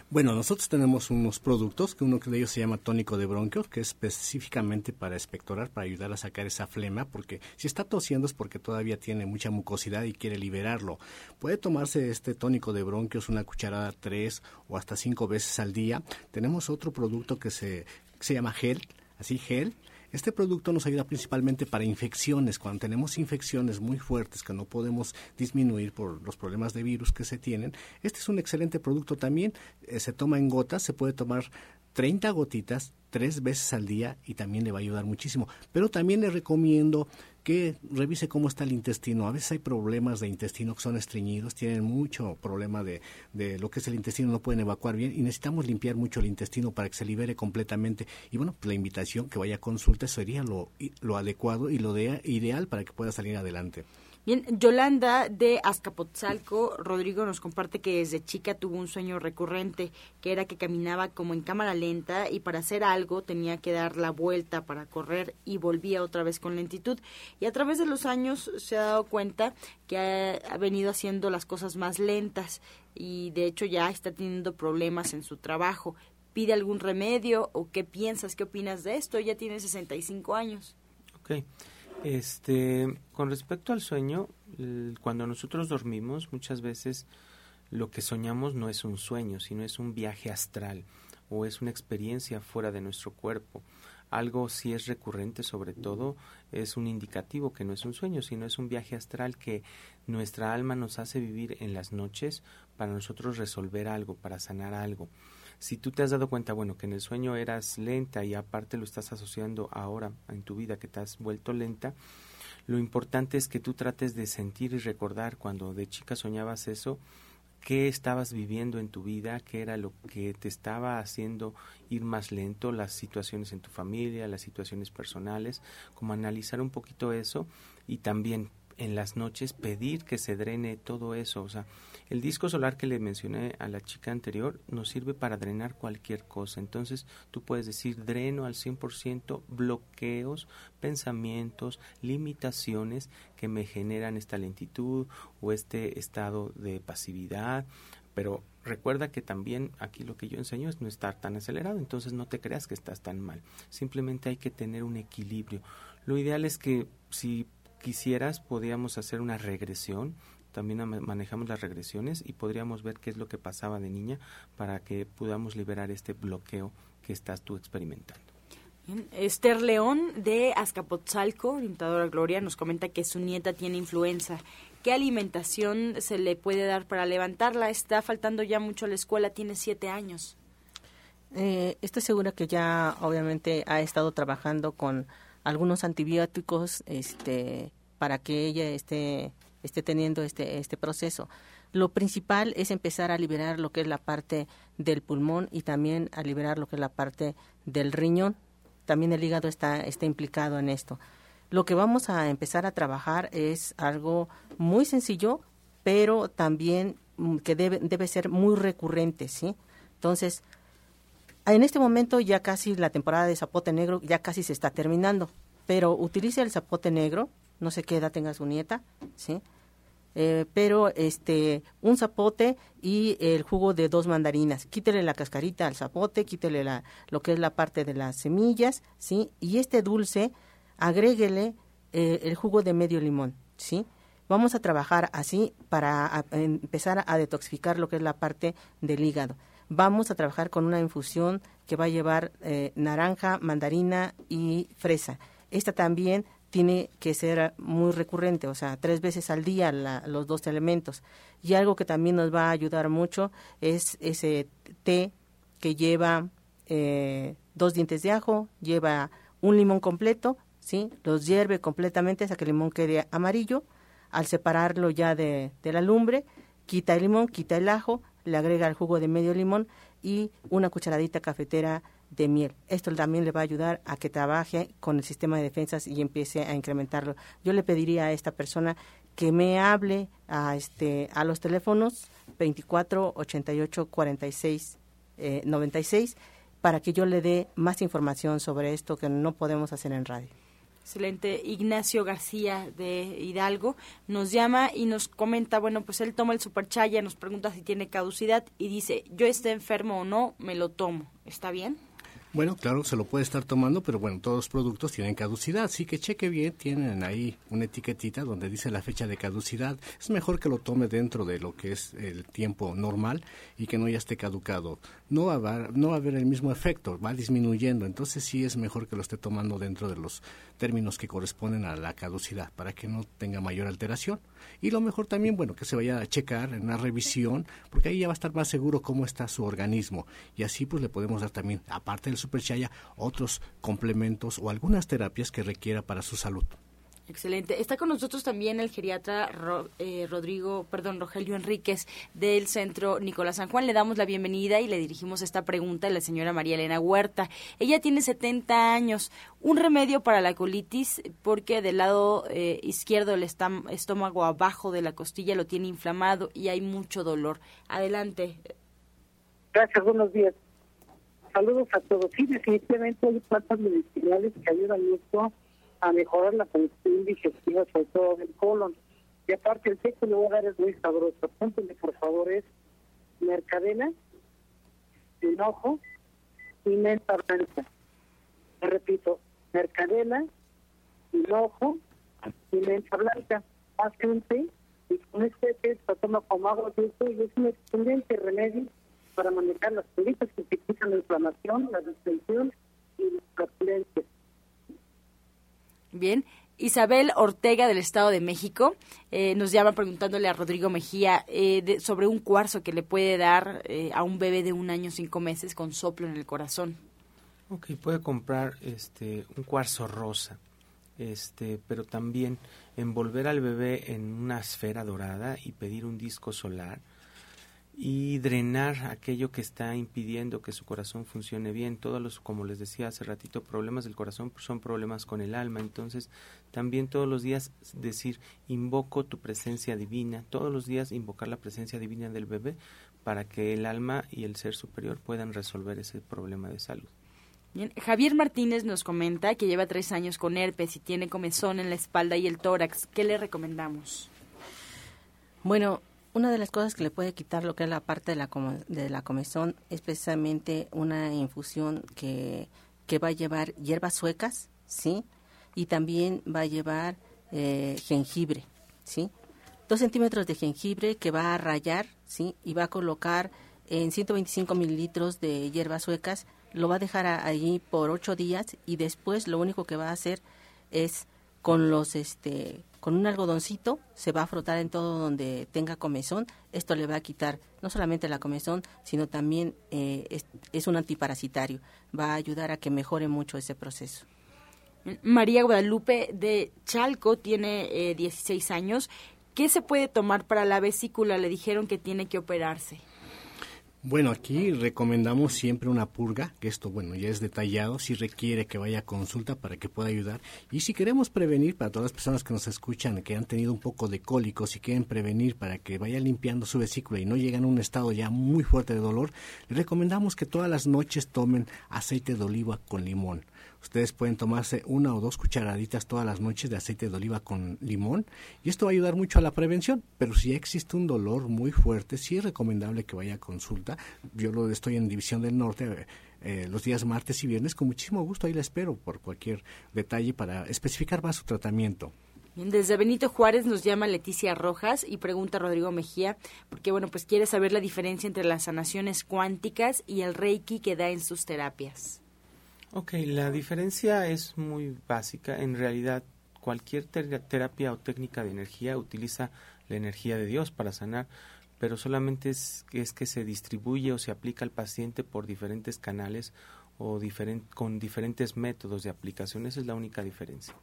Bueno, nosotros tenemos unos productos, que uno de ellos se llama tónico de bronquios, que es específicamente para expectorar, para ayudar a sacar esa flema, porque si está tosiendo es porque todavía tiene mucha mucosidad y quiere liberarlo. Puede tomarse este tónico de bronquios una cucharada tres o hasta cinco veces al día. Tenemos otro producto que se, que se llama gel, así gel, este producto nos ayuda principalmente para infecciones. Cuando tenemos infecciones muy fuertes que no podemos disminuir por los problemas de virus que se tienen, este es un excelente producto también. Eh, se toma en gotas, se puede tomar 30 gotitas tres veces al día y también le va a ayudar muchísimo. Pero también le recomiendo que revise cómo está el intestino. A veces hay problemas de intestino que son estreñidos, tienen mucho problema de, de lo que es el intestino, no pueden evacuar bien y necesitamos limpiar mucho el intestino para que se libere completamente. Y bueno, pues la invitación que vaya a consulta sería lo, lo adecuado y lo de, ideal para que pueda salir adelante. Bien, Yolanda de Azcapotzalco, Rodrigo nos comparte que desde chica tuvo un sueño recurrente, que era que caminaba como en cámara lenta y para hacer algo tenía que dar la vuelta para correr y volvía otra vez con lentitud. Y a través de los años se ha dado cuenta que ha, venido haciendo las cosas más lentas y de hecho ya está teniendo problemas en su trabajo. ¿Pide algún remedio o qué piensas, qué opinas de esto? Ya tiene 65 años. Ok. Este, con respecto al sueño, cuando nosotros dormimos, muchas veces lo que soñamos no es un sueño, sino es un viaje astral o es una experiencia fuera de nuestro cuerpo. Algo si es recurrente sobre todo es un indicativo que no es un sueño, sino es un viaje astral que nuestra alma nos hace vivir en las noches para nosotros resolver algo, para sanar algo si tú te has dado cuenta, bueno, que en el sueño eras lenta y aparte lo estás asociando ahora en tu vida que te has vuelto lenta, lo importante es que tú trates de sentir y recordar cuando de chica soñabas eso, qué estabas viviendo en tu vida, qué era lo que te estaba haciendo ir más lento, las situaciones en tu familia, las situaciones personales, como analizar un poquito eso y también en las noches pedir que se drene todo eso, o sea, el disco solar que le mencioné a la chica anterior nos sirve para drenar cualquier cosa. Entonces tú puedes decir dreno al 100% bloqueos, pensamientos, limitaciones que me generan esta lentitud o este estado de pasividad. Pero recuerda que también aquí lo que yo enseño es no estar tan acelerado, entonces no te creas que estás tan mal. Simplemente hay que tener un equilibrio. Lo ideal es que si quisieras podíamos hacer una regresión también manejamos las regresiones y podríamos ver qué es lo que pasaba de niña para que podamos liberar este bloqueo que estás tú experimentando. Esther León de Azcapotzalco, orientadora Gloria, nos comenta que su nieta tiene influenza. ¿Qué alimentación se le puede dar para levantarla? Está faltando ya mucho a la escuela, tiene siete años. Eh, estoy segura que ya obviamente ha estado trabajando con algunos antibióticos este, para que ella esté esté teniendo este, este proceso. Lo principal es empezar a liberar lo que es la parte del pulmón y también a liberar lo que es la parte del riñón. También el hígado está, está implicado en esto. Lo que vamos a empezar a trabajar es algo muy sencillo, pero también mm, que debe, debe ser muy recurrente, ¿sí? Entonces, en este momento ya casi la temporada de zapote negro ya casi se está terminando, pero utilice el zapote negro no sé qué edad tenga su nieta, ¿sí? Eh, pero este un zapote y el jugo de dos mandarinas. Quítele la cascarita al zapote, quítele la, lo que es la parte de las semillas, ¿sí? Y este dulce, agréguele eh, el jugo de medio limón, ¿sí? Vamos a trabajar así para empezar a detoxificar lo que es la parte del hígado. Vamos a trabajar con una infusión que va a llevar eh, naranja, mandarina y fresa. Esta también tiene que ser muy recurrente, o sea, tres veces al día los dos elementos. Y algo que también nos va a ayudar mucho es ese té que lleva eh, dos dientes de ajo, lleva un limón completo, ¿sí? Los hierve completamente hasta que el limón quede amarillo. Al separarlo ya de, de la lumbre, quita el limón, quita el ajo, le agrega el jugo de medio limón y una cucharadita cafetera de miel. Esto también le va a ayudar a que trabaje con el sistema de defensas y empiece a incrementarlo. Yo le pediría a esta persona que me hable a este a los teléfonos 24 88 46 eh, 96 para que yo le dé más información sobre esto que no podemos hacer en radio. Excelente. Ignacio García de Hidalgo nos llama y nos comenta, bueno, pues él toma el superchaya, nos pregunta si tiene caducidad y dice, yo esté enfermo o no, me lo tomo. ¿Está bien? Bueno, claro, se lo puede estar tomando, pero bueno, todos los productos tienen caducidad, así que cheque bien, tienen ahí una etiquetita donde dice la fecha de caducidad. Es mejor que lo tome dentro de lo que es el tiempo normal y que no ya esté caducado. No va, a no va a haber el mismo efecto, va disminuyendo, entonces sí es mejor que lo esté tomando dentro de los términos que corresponden a la caducidad para que no tenga mayor alteración. Y lo mejor también, bueno, que se vaya a checar en una revisión, porque ahí ya va a estar más seguro cómo está su organismo y así pues le podemos dar también, aparte del superchaya, otros complementos o algunas terapias que requiera para su salud. Excelente. Está con nosotros también el geriatra eh, Rodrigo, perdón, Rogelio Enríquez del Centro Nicolás San Juan. Le damos la bienvenida y le dirigimos esta pregunta a la señora María Elena Huerta. Ella tiene 70 años. Un remedio para la colitis porque del lado eh, izquierdo el estómago abajo de la costilla lo tiene inflamado y hay mucho dolor. Adelante. Gracias, buenos días. Saludos a todos. Sí, definitivamente hay plantas medicinales que ayudan mucho a mejorar la función digestiva, sobre todo del colon. Y aparte, el té que le voy a dar es muy sabroso. Apúntenle, por favor, es mercadena, hinojo y menta blanca. Repito, mercadena, hinojo y menta blanca. Té y con este té se toma como agua dulce y es un excelente remedio para manejar las colitas que se quitan la inflamación, la distensión y la flatulencia. Bien. Isabel Ortega del Estado de México eh, nos llama preguntándole a Rodrigo Mejía eh, sobre un cuarzo que le puede dar eh, a un bebé de un año cinco meses con soplo en el corazón. Ok, puede comprar este un cuarzo rosa, este, pero también envolver al bebé en una esfera dorada y pedir un disco solar y drenar aquello que está impidiendo que su corazón funcione bien. Todos los, como les decía hace ratito, problemas del corazón son problemas con el alma. Entonces, también todos los días decir, invoco tu presencia divina, todos los días invocar la presencia divina del bebé para que el alma y el ser superior puedan resolver ese problema de salud. Bien. Javier Martínez nos comenta que lleva tres años con herpes y tiene comezón en la espalda y el tórax. ¿Qué le recomendamos? Bueno, una de las cosas que le puede quitar lo que es la parte de la, de la comezón es precisamente una infusión que, que va a llevar hierbas suecas, ¿sí? Y también va a llevar eh, jengibre, ¿sí? Dos centímetros de jengibre que va a rayar, ¿sí? Y va a colocar en 125 mililitros de hierbas suecas, lo va a dejar allí por ocho días y después lo único que va a hacer es con los este con un algodoncito se va a frotar en todo donde tenga comezón. Esto le va a quitar no solamente la comezón, sino también eh, es, un antiparasitario. Va a ayudar a que mejore mucho ese proceso. María Guadalupe de Chalco tiene 16 eh, años. ¿Qué se puede tomar para la vesícula? Le dijeron que tiene que operarse. Bueno, aquí recomendamos siempre una purga, que esto, bueno, ya es detallado, si requiere que vaya a consulta para que pueda ayudar. Y si queremos prevenir para todas las personas que nos escuchan, que han tenido un poco de cólicos y quieren prevenir para que vaya limpiando su vesícula y no lleguen a un estado ya muy fuerte de dolor, le recomendamos que todas las noches tomen aceite de oliva con limón. Ustedes pueden tomarse una o dos cucharaditas todas las noches de aceite de oliva con limón y esto va a ayudar mucho a la prevención. Pero si existe un dolor muy fuerte, sí es recomendable que vaya a consulta. Yo lo estoy en División del Norte. Eh, los días martes y viernes, con muchísimo gusto ahí la espero por cualquier detalle para especificar más su tratamiento. desde Benito Juárez nos llama Leticia Rojas y pregunta Rodrigo Mejía, porque bueno, pues quiere saber la diferencia entre las sanaciones cuánticas y el Reiki que da en sus terapias. Ok, la diferencia es muy básica. En realidad, cualquier terapia o técnica de energía utiliza la energía de Dios para sanar, pero solamente es, es que se distribuye o se aplica al paciente por diferentes canales o con diferentes métodos de aplicación. Esa es la única diferencia.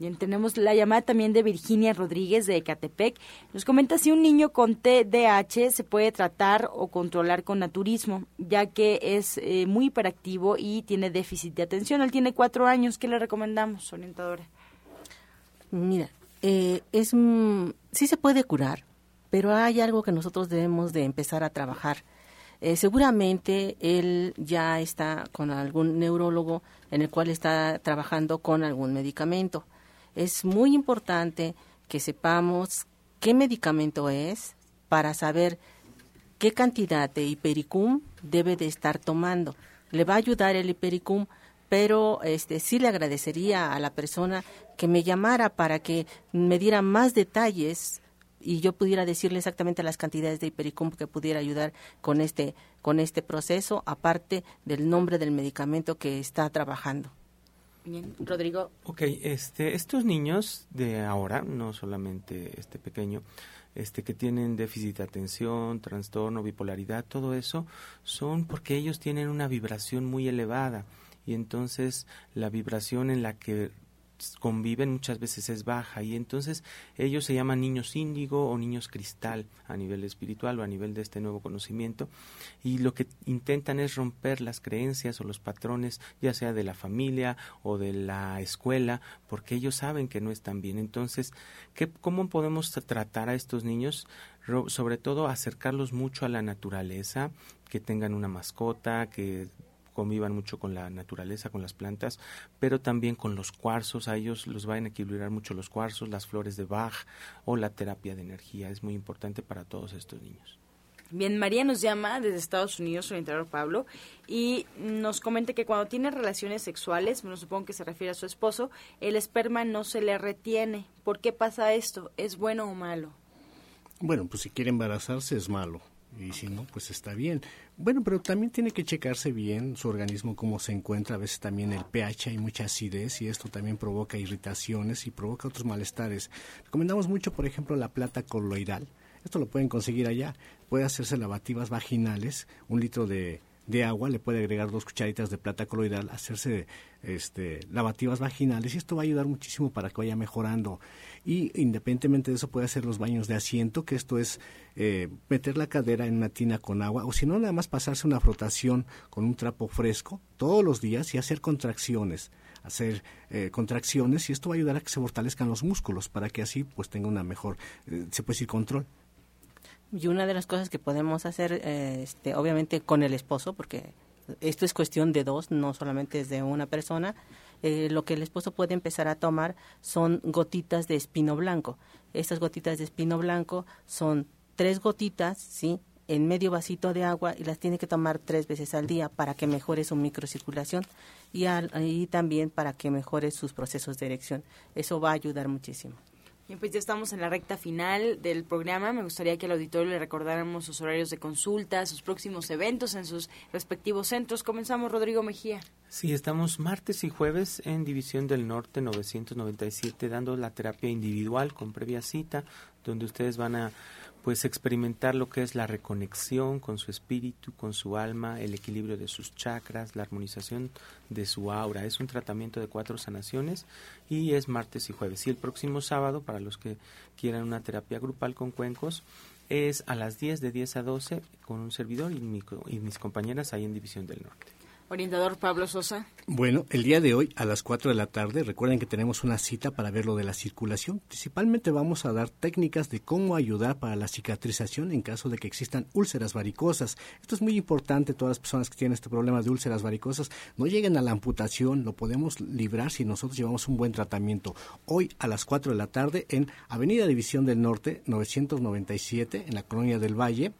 Bien, tenemos la llamada también de Virginia Rodríguez de Ecatepec. Nos comenta si un niño con TDAH se puede tratar o controlar con naturismo, ya que es eh, muy hiperactivo y tiene déficit de atención. Él tiene cuatro años. ¿Qué le recomendamos, orientadora? Mira, eh, es sí se puede curar, pero hay algo que nosotros debemos de empezar a trabajar. Eh, seguramente él ya está con algún neurólogo en el cual está trabajando con algún medicamento. Es muy importante que sepamos qué medicamento es para saber qué cantidad de hipericum debe de estar tomando. Le va a ayudar el hipericum, pero este sí le agradecería a la persona que me llamara para que me diera más detalles y yo pudiera decirle exactamente las cantidades de hipericum que pudiera ayudar con este con este proceso aparte del nombre del medicamento que está trabajando. Rodrigo. Ok, este, estos niños de ahora, no solamente este pequeño, este, que tienen déficit de atención, trastorno, bipolaridad, todo eso, son porque ellos tienen una vibración muy elevada y entonces la vibración en la que conviven muchas veces es baja y entonces ellos se llaman niños índigo o niños cristal a nivel espiritual o a nivel de este nuevo conocimiento y lo que intentan es romper las creencias o los patrones ya sea de la familia o de la escuela porque ellos saben que no están bien entonces ¿qué, ¿cómo podemos tratar a estos niños? sobre todo acercarlos mucho a la naturaleza que tengan una mascota que convivan mucho con la naturaleza, con las plantas, pero también con los cuarzos, a ellos los van a equilibrar mucho los cuarzos, las flores de Bach o la terapia de energía, es muy importante para todos estos niños. Bien, María nos llama desde Estados Unidos, orientador Pablo, y nos comenta que cuando tiene relaciones sexuales, bueno, supongo que se refiere a su esposo, el esperma no se le retiene. ¿Por qué pasa esto? ¿Es bueno o malo? Bueno, pues si quiere embarazarse es malo y si no, pues está bien. Bueno, pero también tiene que checarse bien su organismo cómo se encuentra, a veces también el pH hay mucha acidez y esto también provoca irritaciones y provoca otros malestares. Recomendamos mucho, por ejemplo, la plata coloidal. Esto lo pueden conseguir allá. Puede hacerse lavativas vaginales, un litro de de agua, le puede agregar dos cucharitas de plata coloidal, hacerse este, lavativas vaginales y esto va a ayudar muchísimo para que vaya mejorando. Y independientemente de eso puede hacer los baños de asiento, que esto es eh, meter la cadera en una tina con agua o si no nada más pasarse una frotación con un trapo fresco todos los días y hacer contracciones hacer eh, contracciones y esto va a ayudar a que se fortalezcan los músculos para que así pues tenga una mejor, eh, se puede decir, control. Y una de las cosas que podemos hacer, eh, este, obviamente con el esposo, porque esto es cuestión de dos, no solamente es de una persona, eh, lo que el esposo puede empezar a tomar son gotitas de espino blanco. Estas gotitas de espino blanco son tres gotitas, ¿sí? en medio vasito de agua y las tiene que tomar tres veces al día para que mejore su microcirculación y, y también para que mejore sus procesos de erección. Eso va a ayudar muchísimo. Bien, pues ya estamos en la recta final del programa. Me gustaría que al auditorio le recordáramos sus horarios de consulta, sus próximos eventos en sus respectivos centros. Comenzamos, Rodrigo Mejía. Sí, estamos martes y jueves en División del Norte 997 dando la terapia individual con previa cita, donde ustedes van a pues experimentar lo que es la reconexión con su espíritu, con su alma, el equilibrio de sus chakras, la armonización de su aura. Es un tratamiento de cuatro sanaciones y es martes y jueves. Y el próximo sábado, para los que quieran una terapia grupal con cuencos, es a las 10 de 10 a 12 con un servidor y, y mis compañeras ahí en División del Norte. Orientador Pablo Sosa. Bueno, el día de hoy a las 4 de la tarde, recuerden que tenemos una cita para ver lo de la circulación. Principalmente vamos a dar técnicas de cómo ayudar para la cicatrización en caso de que existan úlceras varicosas. Esto es muy importante, todas las personas que tienen este problema de úlceras varicosas no lleguen a la amputación, lo podemos librar si nosotros llevamos un buen tratamiento. Hoy a las 4 de la tarde en Avenida División del Norte 997 en la Colonia del Valle.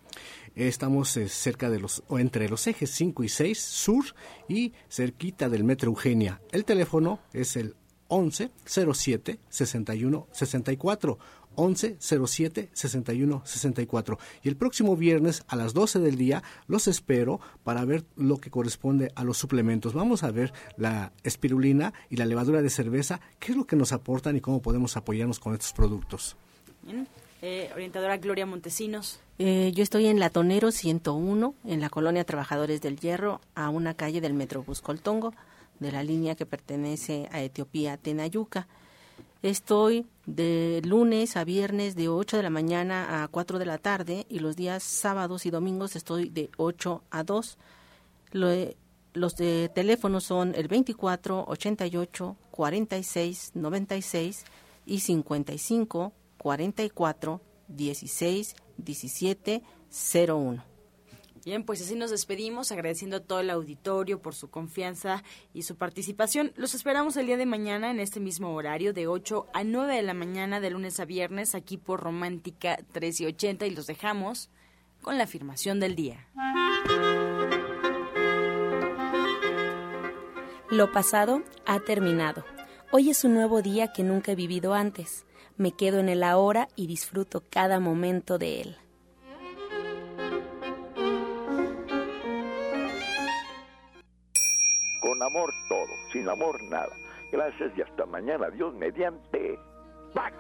Estamos eh, cerca de los, o entre los ejes 5 y 6 sur y cerquita del Metro Eugenia. El teléfono es el 11 07 61 64. 11 07 61 64. Y el próximo viernes a las 12 del día los espero para ver lo que corresponde a los suplementos. Vamos a ver la espirulina y la levadura de cerveza, qué es lo que nos aportan y cómo podemos apoyarnos con estos productos. Eh, orientadora Gloria Montesinos. Eh, yo estoy en Latonero 101, en la colonia Trabajadores del Hierro, a una calle del Metrobús Coltongo, de la línea que pertenece a Etiopía, Tenayuca. Estoy de lunes a viernes de 8 de la mañana a 4 de la tarde y los días sábados y domingos estoy de 8 a 2. los de teléfonos son el 24 88 46 96 y 55 44 16 17 01. Bien, pues así nos despedimos, agradeciendo a todo el auditorio por su confianza y su participación. Los esperamos el día de mañana en este mismo horario, de 8 a 9 de la mañana, de lunes a viernes, aquí por Romántica 3 y 80, y los dejamos con la afirmación del día. Lo pasado ha terminado. Hoy es un nuevo día que nunca he vivido antes me quedo en el ahora y disfruto cada momento de él. Con amor todo, sin amor nada. Gracias y hasta mañana. Dios mediante. Back.